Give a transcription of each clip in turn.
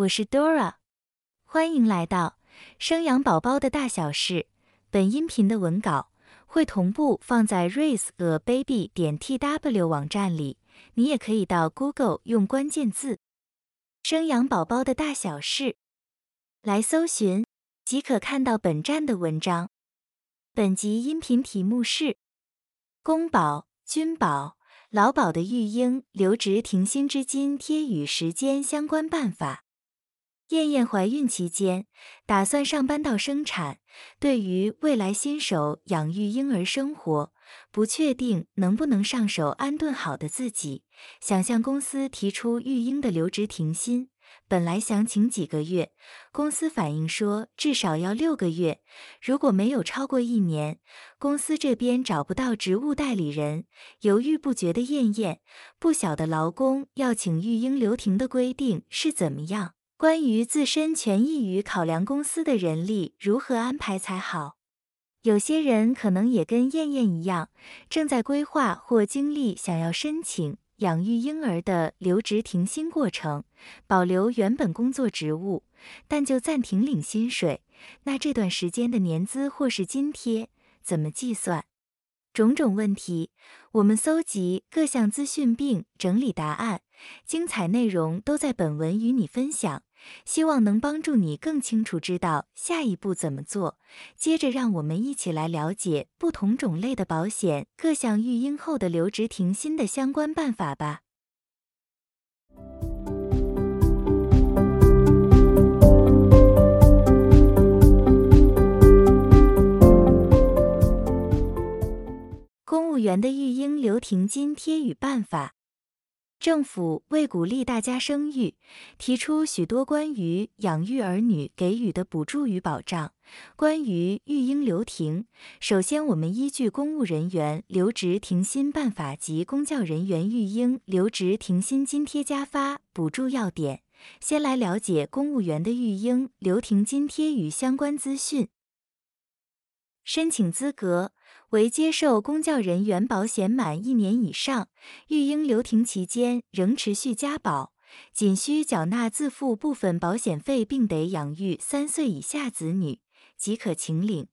我是 Dora，欢迎来到生养宝宝的大小事。本音频的文稿会同步放在 raise a baby 点 tw 网站里，你也可以到 Google 用关键字“生养宝宝的大小事”来搜寻，即可看到本站的文章。本集音频题目是公保、军保、劳保的育婴留职停薪之津贴与时间相关办法。燕燕怀孕期间打算上班到生产，对于未来新手养育婴儿生活，不确定能不能上手安顿好的自己，想向公司提出育婴的留职停薪。本来想请几个月，公司反映说至少要六个月，如果没有超过一年，公司这边找不到职务代理人。犹豫不决的燕燕，不晓得劳工要请育婴留停的规定是怎么样。关于自身权益与考量公司的人力如何安排才好，有些人可能也跟燕燕一样，正在规划或经历想要申请养育婴儿的留职停薪过程，保留原本工作职务，但就暂停领薪水。那这段时间的年资或是津贴怎么计算？种种问题，我们搜集各项资讯并整理答案，精彩内容都在本文与你分享。希望能帮助你更清楚知道下一步怎么做。接着，让我们一起来了解不同种类的保险各项育婴后的留职停薪的相关办法吧。公务员的育婴留停津贴与办法。政府为鼓励大家生育，提出许多关于养育儿女给予的补助与保障。关于育婴留停，首先我们依据《公务人员留职停薪办法》及公教人员育婴留职停薪津贴加发补助要点，先来了解公务员的育婴留停津贴与相关资讯。申请资格。为接受公教人员保险满一年以上，育婴留停期间仍持续加保，仅需缴纳自付部分保险费，并得养育三岁以下子女，即可请领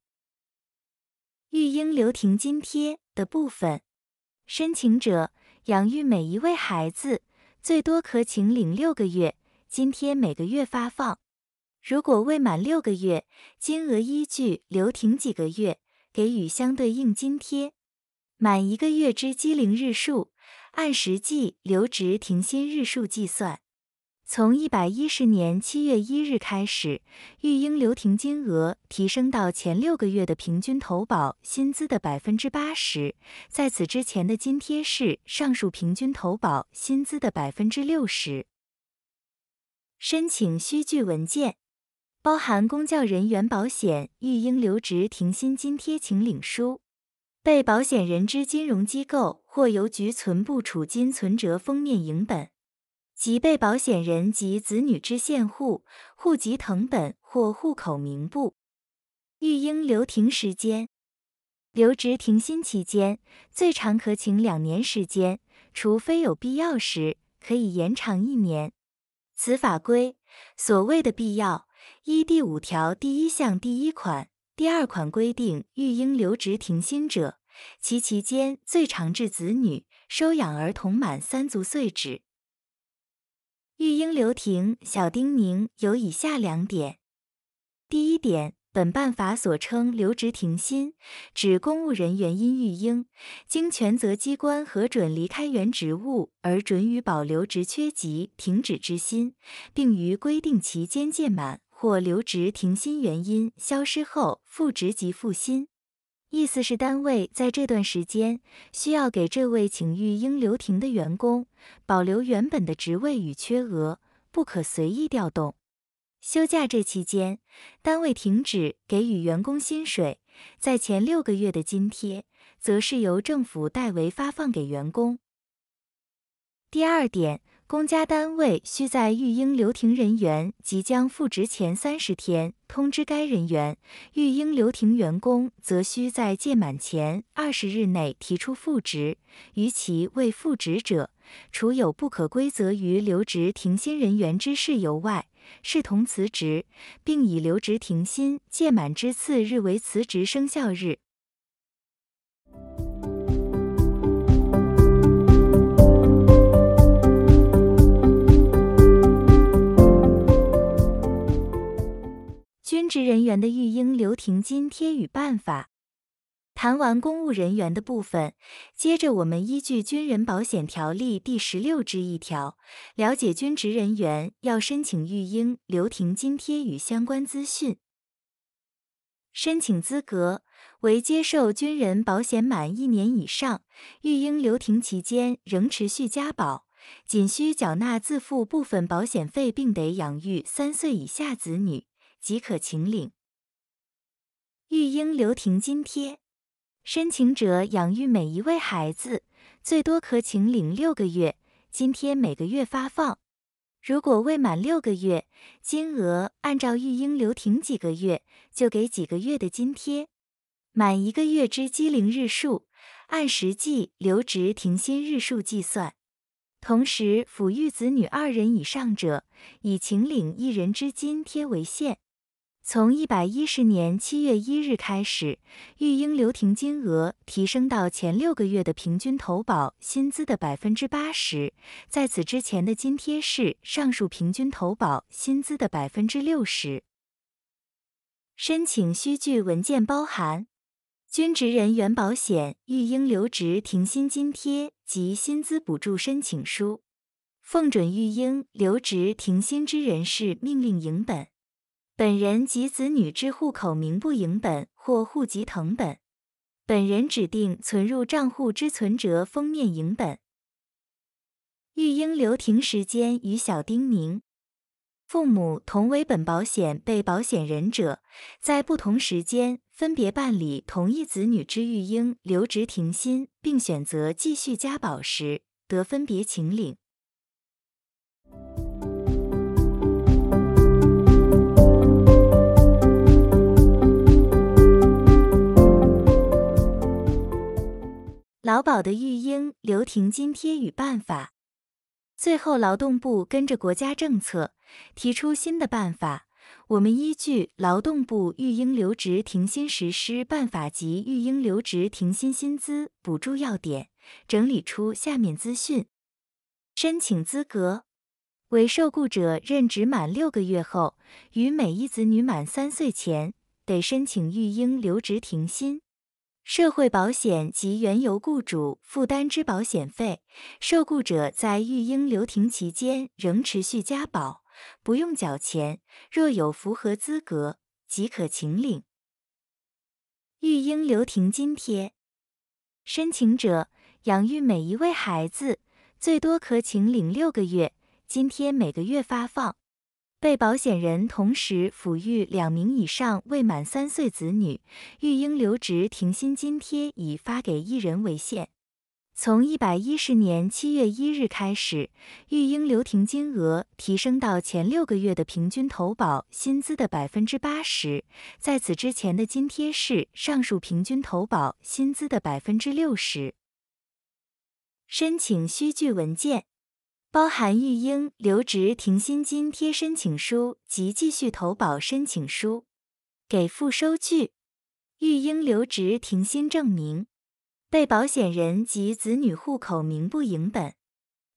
育婴留停津贴的部分。申请者养育每一位孩子，最多可请领六个月，津贴每个月发放。如果未满六个月，金额依据留停几个月。给予相对应津贴，满一个月之机龄日数，按实际留职停薪日数计算。从一百一十年七月一日开始，育婴留停金额提升到前六个月的平均投保薪资的百分之八十，在此之前的津贴是上述平均投保薪资的百分之六十。申请需具文件。包含公教人员保险育婴留职停薪津贴请领书、被保险人之金融机构或邮局存部储金存折封面影本及被保险人及子女之现户、户籍誊本或户口名簿。育婴留停时间，留职停薪期间最长可请两年时间，除非有必要时，可以延长一年。此法规所谓的必要。依第五条第一项第一款、第二款规定，育婴留职停薪者，其期间最长至子女收养儿童满三足岁止。育婴留停小叮咛有以下两点：第一点，本办法所称留职停薪，指公务人员因育婴，经权责机关核准离开原职务而准予保留职缺及停止之薪，并于规定期间届满。或留职停薪原因消失后复职即复薪，意思是单位在这段时间需要给这位请育婴留停的员工保留原本的职位与缺额，不可随意调动。休假这期间，单位停止给予员工薪水，在前六个月的津贴，则是由政府代为发放给员工。第二点。公家单位需在育婴留停人员即将复职前三十天通知该人员，育婴留停员工则需在届满前二十日内提出复职，逾期未复职者，除有不可归责于留职停薪人员之事由外，视同辞职，并以留职停薪届满之次日为辞职生效日。军职人员的育婴留停津贴与办法。谈完公务人员的部分，接着我们依据《军人保险条例》第十六之一条，了解军职人员要申请育婴留停津贴与相关资讯。申请资格为接受军人保险满一年以上，育婴留停期间仍持续加保，仅需缴纳自付部分保险费，并得养育三岁以下子女，即可请领育婴留停津贴。申请者养育每一位孩子，最多可请领六个月，津贴每个月发放。如果未满六个月，金额按照育婴留停几个月，就给几个月的津贴。满一个月之机龄日数，按实际留职停薪日数计算。同时，抚育子女二人以上者，以请领一人之津贴为限。从一百一十年七月一日开始，育婴留停金额提升到前六个月的平均投保薪资的百分之八十，在此之前的津贴是上述平均投保薪资的百分之六十。申请需具文件包含：军职人员保险育婴留职停薪津贴及薪资补助申请书、奉准育婴留职停薪之人士命令影本。本人及子女之户口名簿影本或户籍誊本，本人指定存入账户之存折封面影本。育婴留停时间与小叮咛：父母同为本保险被保险人者，在不同时间分别办理同一子女之育婴留职停薪，并选择继续加保时，得分别请领。劳保的育婴留停津贴与办法。最后，劳动部跟着国家政策提出新的办法。我们依据劳动部育婴留职停薪实施办法及育婴留职停薪薪资补助要点，整理出下面资讯：申请资格为受雇者任职满六个月后，与每一子女满三岁前，得申请育婴留职停薪。社会保险及原由雇主负担之保险费，受雇者在育婴留停期间仍持续加保，不用缴钱。若有符合资格，即可请领育婴留停津贴。申请者养育每一位孩子，最多可请领六个月，津贴每个月发放。被保险人同时抚育两名以上未满三岁子女，育婴留职停薪津贴以发给一人为限。从一百一十年七月一日开始，育婴留停金额提升到前六个月的平均投保薪资的百分之八十，在此之前的津贴是上述平均投保薪资的百分之六十。申请需具文件。包含育婴留职停薪津贴申请书及继续投保申请书，给付收据，育婴留职停薪证明，被保险人及子女户口名簿影本，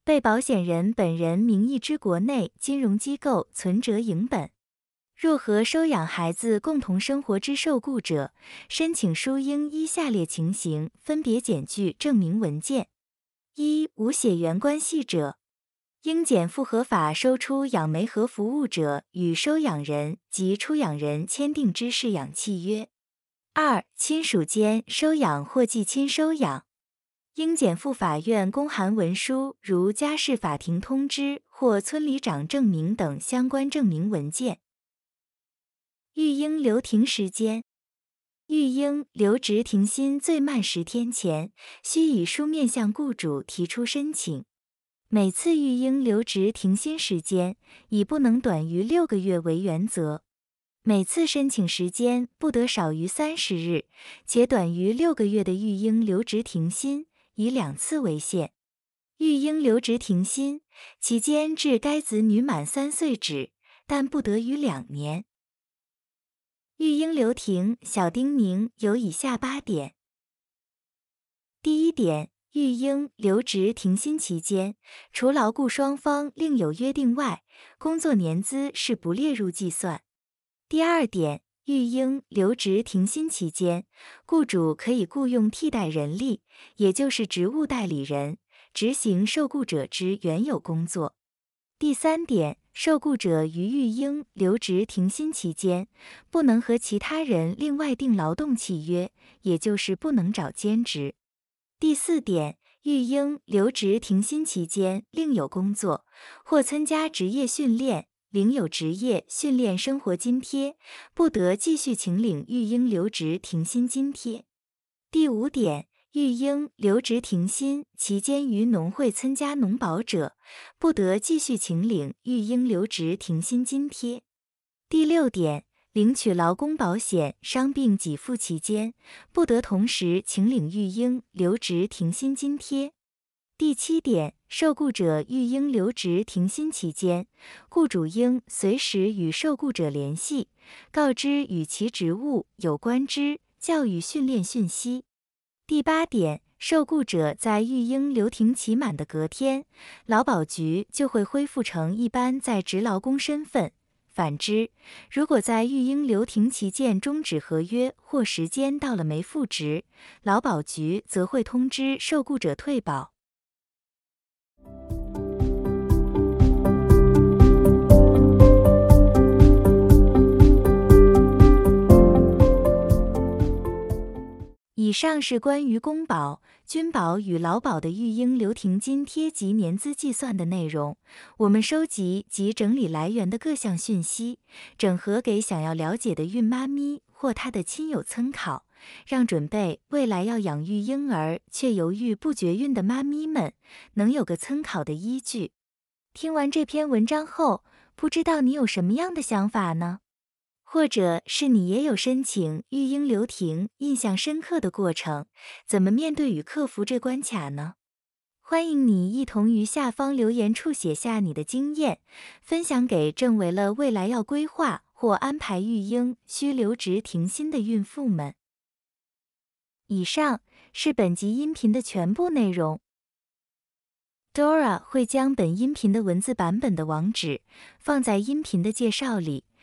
被保险人本人名义之国内金融机构存折影本。若和收养孩子共同生活之受雇者，申请书应依下列情形分别检具证明文件：一、无血缘关系者。应检复合法收出养媒和服务者与收养人及出养人签订之试养契约。二、亲属间收养或继亲收养，应检附法院公函文书，如家事法庭通知或村里长证明等相关证明文件。育婴留停时间，育婴留职停薪最慢十天前，需以书面向雇主提出申请。每次育婴留职停薪时间以不能短于六个月为原则，每次申请时间不得少于三十日，且短于六个月的育婴留职停薪以两次为限。育婴留职停薪，期间至该子女满三岁止，但不得逾两年。育婴留停小叮咛有以下八点：第一点，育婴留职停薪期间，除劳雇双方另有约定外，工作年资是不列入计算。第二点，育婴留职停薪期间，雇主可以雇佣替代人力，也就是职务代理人。执行受雇者之原有工作。第三点，受雇者于育婴留职停薪期间，不能和其他人另外订劳动契约，也就是不能找兼职。第四点，育婴留职停薪期间另有工作或参加职业训练，领有职业训练生活津贴，不得继续请领育婴留职停薪津贴。第五点。育婴留职停薪期间于农会参加农保者，不得继续请领育婴留职停薪津贴。第六点，领取劳工保险伤病给付期间，不得同时请领育婴留职停薪津贴。第七点，受雇者育婴留职停薪期间，雇主应随时与受雇者联系，告知与其职务有关之教育训练讯息。第八点，受雇者在育婴留停期满的隔天，劳保局就会恢复成一般在职劳工身份。反之，如果在育婴留停期间终止合约或时间到了没复职，劳保局则会通知受雇者退保。以上是关于公保、军保与劳保的育婴留停津贴及年资计算的内容。我们收集及整理来源的各项讯息，整合给想要了解的孕妈咪或她的亲友参考，让准备未来要养育婴儿却犹豫不决孕的妈咪们能有个参考的依据。听完这篇文章后，不知道你有什么样的想法呢？或者是你也有申请育婴留停印象深刻的过程，怎么面对与克服这关卡呢？欢迎你一同于下方留言处写下你的经验，分享给正为了未来要规划或安排育婴需留职停薪的孕妇们。以上是本集音频的全部内容。Dora 会将本音频的文字版本的网址放在音频的介绍里。